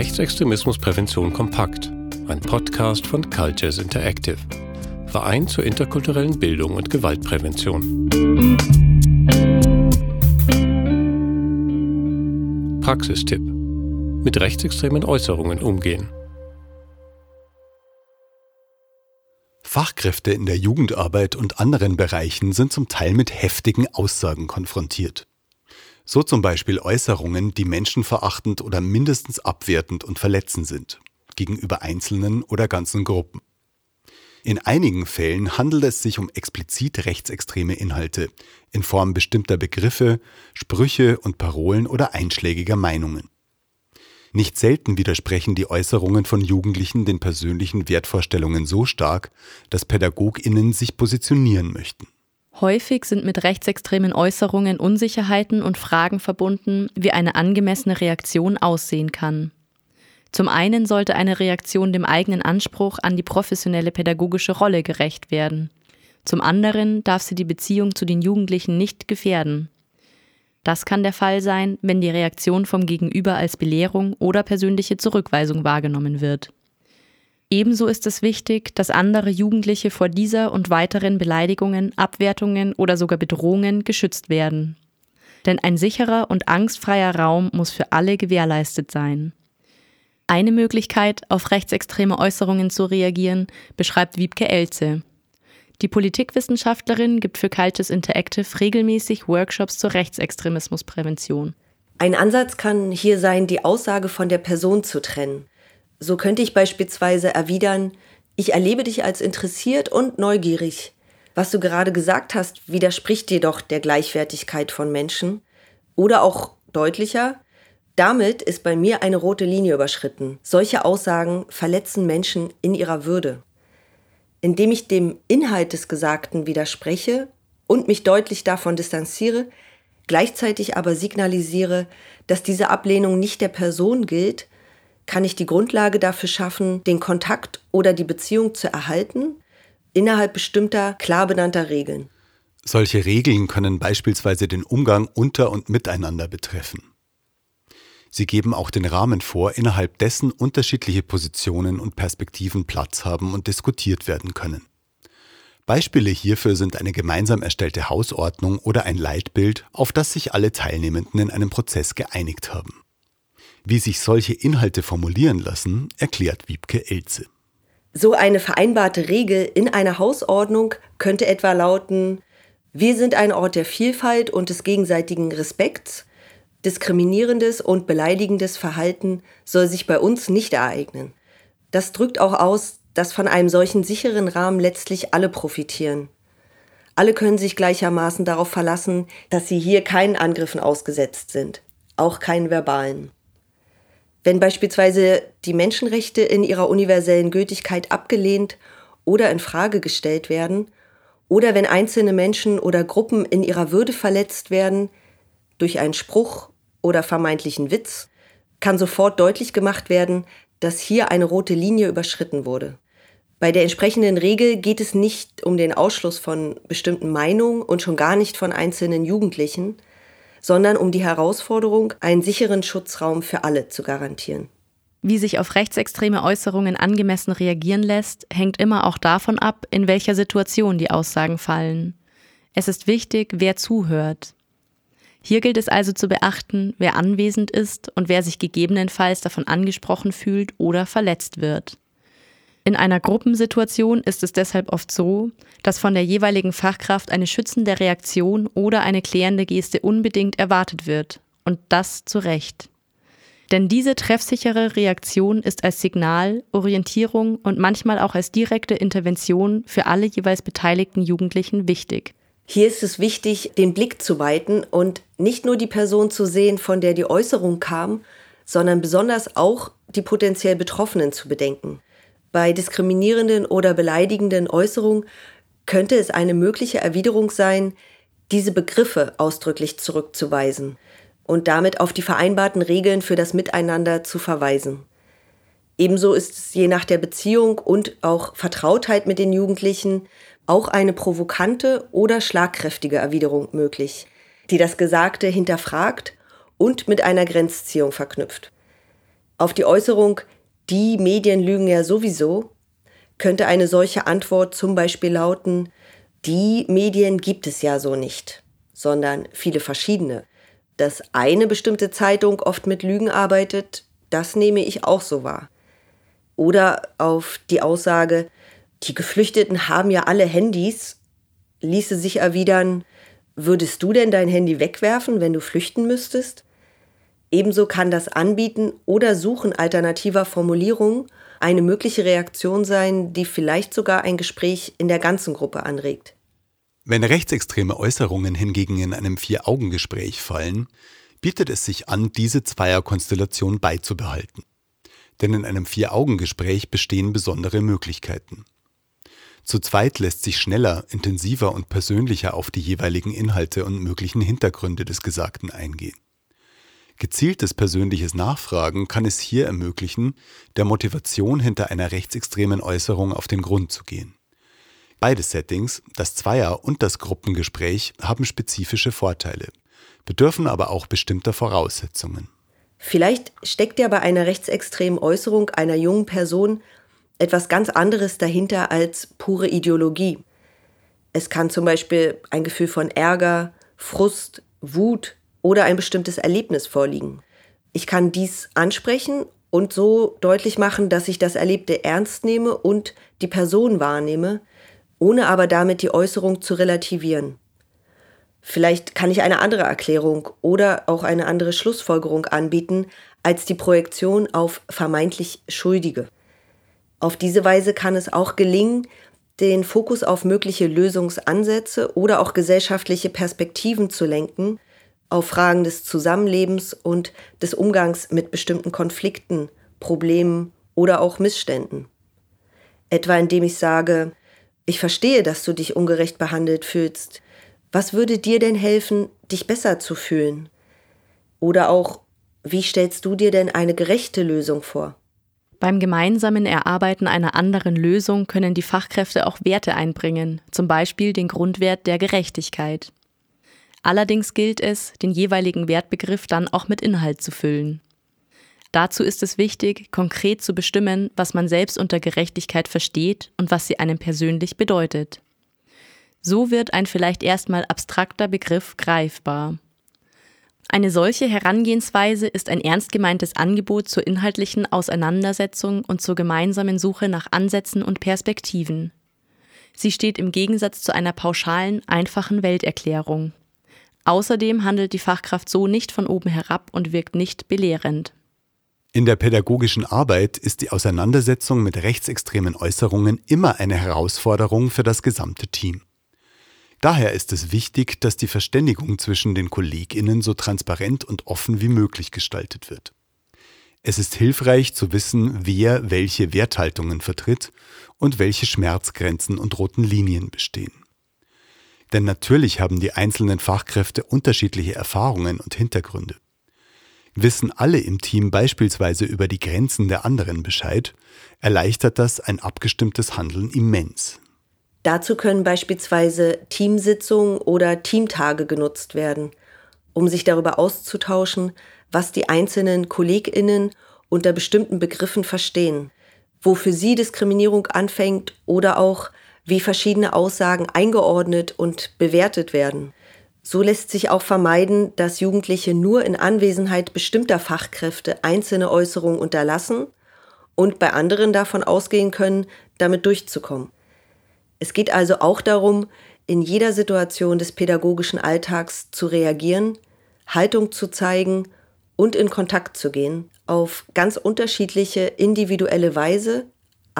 Rechtsextremismusprävention kompakt, ein Podcast von Cultures Interactive, Verein zur interkulturellen Bildung und Gewaltprävention. Praxistipp: Mit rechtsextremen Äußerungen umgehen. Fachkräfte in der Jugendarbeit und anderen Bereichen sind zum Teil mit heftigen Aussagen konfrontiert. So zum Beispiel Äußerungen, die menschenverachtend oder mindestens abwertend und verletzend sind, gegenüber einzelnen oder ganzen Gruppen. In einigen Fällen handelt es sich um explizit rechtsextreme Inhalte in Form bestimmter Begriffe, Sprüche und Parolen oder einschlägiger Meinungen. Nicht selten widersprechen die Äußerungen von Jugendlichen den persönlichen Wertvorstellungen so stark, dass Pädagoginnen sich positionieren möchten. Häufig sind mit rechtsextremen Äußerungen Unsicherheiten und Fragen verbunden, wie eine angemessene Reaktion aussehen kann. Zum einen sollte eine Reaktion dem eigenen Anspruch an die professionelle pädagogische Rolle gerecht werden. Zum anderen darf sie die Beziehung zu den Jugendlichen nicht gefährden. Das kann der Fall sein, wenn die Reaktion vom Gegenüber als Belehrung oder persönliche Zurückweisung wahrgenommen wird. Ebenso ist es wichtig, dass andere Jugendliche vor dieser und weiteren Beleidigungen, Abwertungen oder sogar Bedrohungen geschützt werden. Denn ein sicherer und angstfreier Raum muss für alle gewährleistet sein. Eine Möglichkeit, auf rechtsextreme Äußerungen zu reagieren, beschreibt Wiebke Elze. Die Politikwissenschaftlerin gibt für Cultures Interactive regelmäßig Workshops zur Rechtsextremismusprävention. Ein Ansatz kann hier sein, die Aussage von der Person zu trennen. So könnte ich beispielsweise erwidern, ich erlebe dich als interessiert und neugierig. Was du gerade gesagt hast, widerspricht jedoch der Gleichwertigkeit von Menschen. Oder auch deutlicher, damit ist bei mir eine rote Linie überschritten. Solche Aussagen verletzen Menschen in ihrer Würde indem ich dem Inhalt des Gesagten widerspreche und mich deutlich davon distanziere, gleichzeitig aber signalisiere, dass diese Ablehnung nicht der Person gilt, kann ich die Grundlage dafür schaffen, den Kontakt oder die Beziehung zu erhalten, innerhalb bestimmter, klar benannter Regeln. Solche Regeln können beispielsweise den Umgang unter und miteinander betreffen. Sie geben auch den Rahmen vor, innerhalb dessen unterschiedliche Positionen und Perspektiven Platz haben und diskutiert werden können. Beispiele hierfür sind eine gemeinsam erstellte Hausordnung oder ein Leitbild, auf das sich alle Teilnehmenden in einem Prozess geeinigt haben. Wie sich solche Inhalte formulieren lassen, erklärt Wiebke Elze. So eine vereinbarte Regel in einer Hausordnung könnte etwa lauten, wir sind ein Ort der Vielfalt und des gegenseitigen Respekts Diskriminierendes und beleidigendes Verhalten soll sich bei uns nicht ereignen. Das drückt auch aus, dass von einem solchen sicheren Rahmen letztlich alle profitieren. Alle können sich gleichermaßen darauf verlassen, dass sie hier keinen Angriffen ausgesetzt sind, auch keinen verbalen. Wenn beispielsweise die Menschenrechte in ihrer universellen Gültigkeit abgelehnt oder in Frage gestellt werden, oder wenn einzelne Menschen oder Gruppen in ihrer Würde verletzt werden, durch einen Spruch oder vermeintlichen Witz, kann sofort deutlich gemacht werden, dass hier eine rote Linie überschritten wurde. Bei der entsprechenden Regel geht es nicht um den Ausschluss von bestimmten Meinungen und schon gar nicht von einzelnen Jugendlichen, sondern um die Herausforderung, einen sicheren Schutzraum für alle zu garantieren. Wie sich auf rechtsextreme Äußerungen angemessen reagieren lässt, hängt immer auch davon ab, in welcher Situation die Aussagen fallen. Es ist wichtig, wer zuhört. Hier gilt es also zu beachten, wer anwesend ist und wer sich gegebenenfalls davon angesprochen fühlt oder verletzt wird. In einer Gruppensituation ist es deshalb oft so, dass von der jeweiligen Fachkraft eine schützende Reaktion oder eine klärende Geste unbedingt erwartet wird. Und das zu Recht. Denn diese treffsichere Reaktion ist als Signal, Orientierung und manchmal auch als direkte Intervention für alle jeweils beteiligten Jugendlichen wichtig. Hier ist es wichtig, den Blick zu weiten und nicht nur die Person zu sehen, von der die Äußerung kam, sondern besonders auch die potenziell Betroffenen zu bedenken. Bei diskriminierenden oder beleidigenden Äußerungen könnte es eine mögliche Erwiderung sein, diese Begriffe ausdrücklich zurückzuweisen und damit auf die vereinbarten Regeln für das Miteinander zu verweisen. Ebenso ist es je nach der Beziehung und auch Vertrautheit mit den Jugendlichen auch eine provokante oder schlagkräftige Erwiderung möglich, die das Gesagte hinterfragt und mit einer Grenzziehung verknüpft. Auf die Äußerung, die Medien lügen ja sowieso, könnte eine solche Antwort zum Beispiel lauten, die Medien gibt es ja so nicht, sondern viele verschiedene. Dass eine bestimmte Zeitung oft mit Lügen arbeitet, das nehme ich auch so wahr. Oder auf die Aussage, die Geflüchteten haben ja alle Handys, ließe sich erwidern, würdest du denn dein Handy wegwerfen, wenn du flüchten müsstest? Ebenso kann das Anbieten oder Suchen alternativer Formulierungen eine mögliche Reaktion sein, die vielleicht sogar ein Gespräch in der ganzen Gruppe anregt. Wenn rechtsextreme Äußerungen hingegen in einem Vier-Augen-Gespräch fallen, bietet es sich an, diese Zweierkonstellation beizubehalten. Denn in einem Vier-Augen-Gespräch bestehen besondere Möglichkeiten. Zu zweit lässt sich schneller, intensiver und persönlicher auf die jeweiligen Inhalte und möglichen Hintergründe des Gesagten eingehen. Gezieltes persönliches Nachfragen kann es hier ermöglichen, der Motivation hinter einer rechtsextremen Äußerung auf den Grund zu gehen. Beide Settings, das Zweier- und das Gruppengespräch, haben spezifische Vorteile, bedürfen aber auch bestimmter Voraussetzungen. Vielleicht steckt ja bei einer rechtsextremen Äußerung einer jungen Person etwas ganz anderes dahinter als pure Ideologie. Es kann zum Beispiel ein Gefühl von Ärger, Frust, Wut oder ein bestimmtes Erlebnis vorliegen. Ich kann dies ansprechen und so deutlich machen, dass ich das Erlebte ernst nehme und die Person wahrnehme, ohne aber damit die Äußerung zu relativieren. Vielleicht kann ich eine andere Erklärung oder auch eine andere Schlussfolgerung anbieten als die Projektion auf vermeintlich Schuldige. Auf diese Weise kann es auch gelingen, den Fokus auf mögliche Lösungsansätze oder auch gesellschaftliche Perspektiven zu lenken, auf Fragen des Zusammenlebens und des Umgangs mit bestimmten Konflikten, Problemen oder auch Missständen. Etwa indem ich sage, ich verstehe, dass du dich ungerecht behandelt fühlst. Was würde dir denn helfen, dich besser zu fühlen? Oder auch, wie stellst du dir denn eine gerechte Lösung vor? Beim gemeinsamen Erarbeiten einer anderen Lösung können die Fachkräfte auch Werte einbringen, zum Beispiel den Grundwert der Gerechtigkeit. Allerdings gilt es, den jeweiligen Wertbegriff dann auch mit Inhalt zu füllen. Dazu ist es wichtig, konkret zu bestimmen, was man selbst unter Gerechtigkeit versteht und was sie einem persönlich bedeutet. So wird ein vielleicht erstmal abstrakter Begriff greifbar. Eine solche Herangehensweise ist ein ernst gemeintes Angebot zur inhaltlichen Auseinandersetzung und zur gemeinsamen Suche nach Ansätzen und Perspektiven. Sie steht im Gegensatz zu einer pauschalen, einfachen Welterklärung. Außerdem handelt die Fachkraft so nicht von oben herab und wirkt nicht belehrend. In der pädagogischen Arbeit ist die Auseinandersetzung mit rechtsextremen Äußerungen immer eine Herausforderung für das gesamte Team. Daher ist es wichtig, dass die Verständigung zwischen den Kolleginnen so transparent und offen wie möglich gestaltet wird. Es ist hilfreich zu wissen, wer welche Werthaltungen vertritt und welche Schmerzgrenzen und roten Linien bestehen. Denn natürlich haben die einzelnen Fachkräfte unterschiedliche Erfahrungen und Hintergründe. Wissen alle im Team beispielsweise über die Grenzen der anderen Bescheid, erleichtert das ein abgestimmtes Handeln immens. Dazu können beispielsweise Teamsitzungen oder Teamtage genutzt werden, um sich darüber auszutauschen, was die einzelnen Kolleginnen unter bestimmten Begriffen verstehen, wo für sie Diskriminierung anfängt oder auch wie verschiedene Aussagen eingeordnet und bewertet werden. So lässt sich auch vermeiden, dass Jugendliche nur in Anwesenheit bestimmter Fachkräfte einzelne Äußerungen unterlassen und bei anderen davon ausgehen können, damit durchzukommen. Es geht also auch darum, in jeder Situation des pädagogischen Alltags zu reagieren, Haltung zu zeigen und in Kontakt zu gehen, auf ganz unterschiedliche individuelle Weise,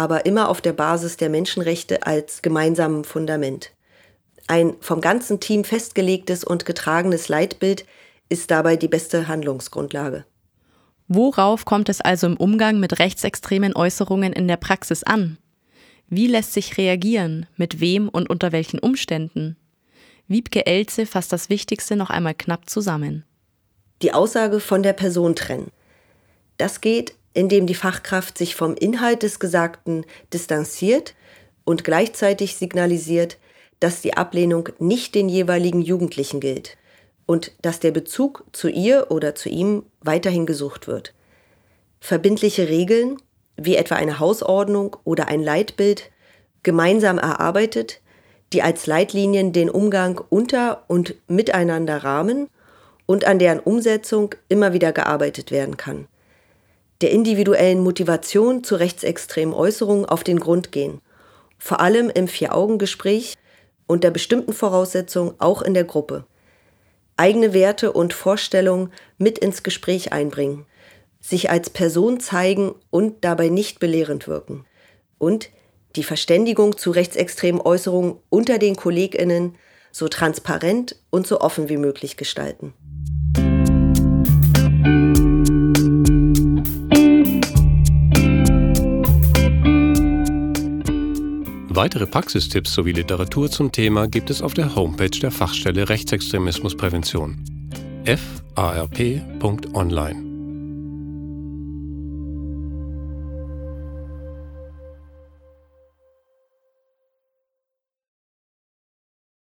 aber immer auf der Basis der Menschenrechte als gemeinsamen Fundament. Ein vom ganzen Team festgelegtes und getragenes Leitbild ist dabei die beste Handlungsgrundlage. Worauf kommt es also im Umgang mit rechtsextremen Äußerungen in der Praxis an? Wie lässt sich reagieren? Mit wem und unter welchen Umständen? Wiebke Elze fasst das Wichtigste noch einmal knapp zusammen. Die Aussage von der Person trennen. Das geht, indem die Fachkraft sich vom Inhalt des Gesagten distanziert und gleichzeitig signalisiert, dass die Ablehnung nicht den jeweiligen Jugendlichen gilt und dass der Bezug zu ihr oder zu ihm weiterhin gesucht wird. verbindliche Regeln, wie etwa eine Hausordnung oder ein Leitbild, gemeinsam erarbeitet, die als Leitlinien den Umgang unter und miteinander rahmen und an deren Umsetzung immer wieder gearbeitet werden kann. Der individuellen Motivation zu rechtsextremen Äußerungen auf den Grund gehen, vor allem im Vier-Augen-Gespräch unter bestimmten Voraussetzungen auch in der Gruppe. Eigene Werte und Vorstellungen mit ins Gespräch einbringen, sich als Person zeigen und dabei nicht belehrend wirken. Und die Verständigung zu rechtsextremen Äußerungen unter den Kolleginnen so transparent und so offen wie möglich gestalten. Weitere Praxistipps sowie Literatur zum Thema gibt es auf der Homepage der Fachstelle Rechtsextremismusprävention farp.online.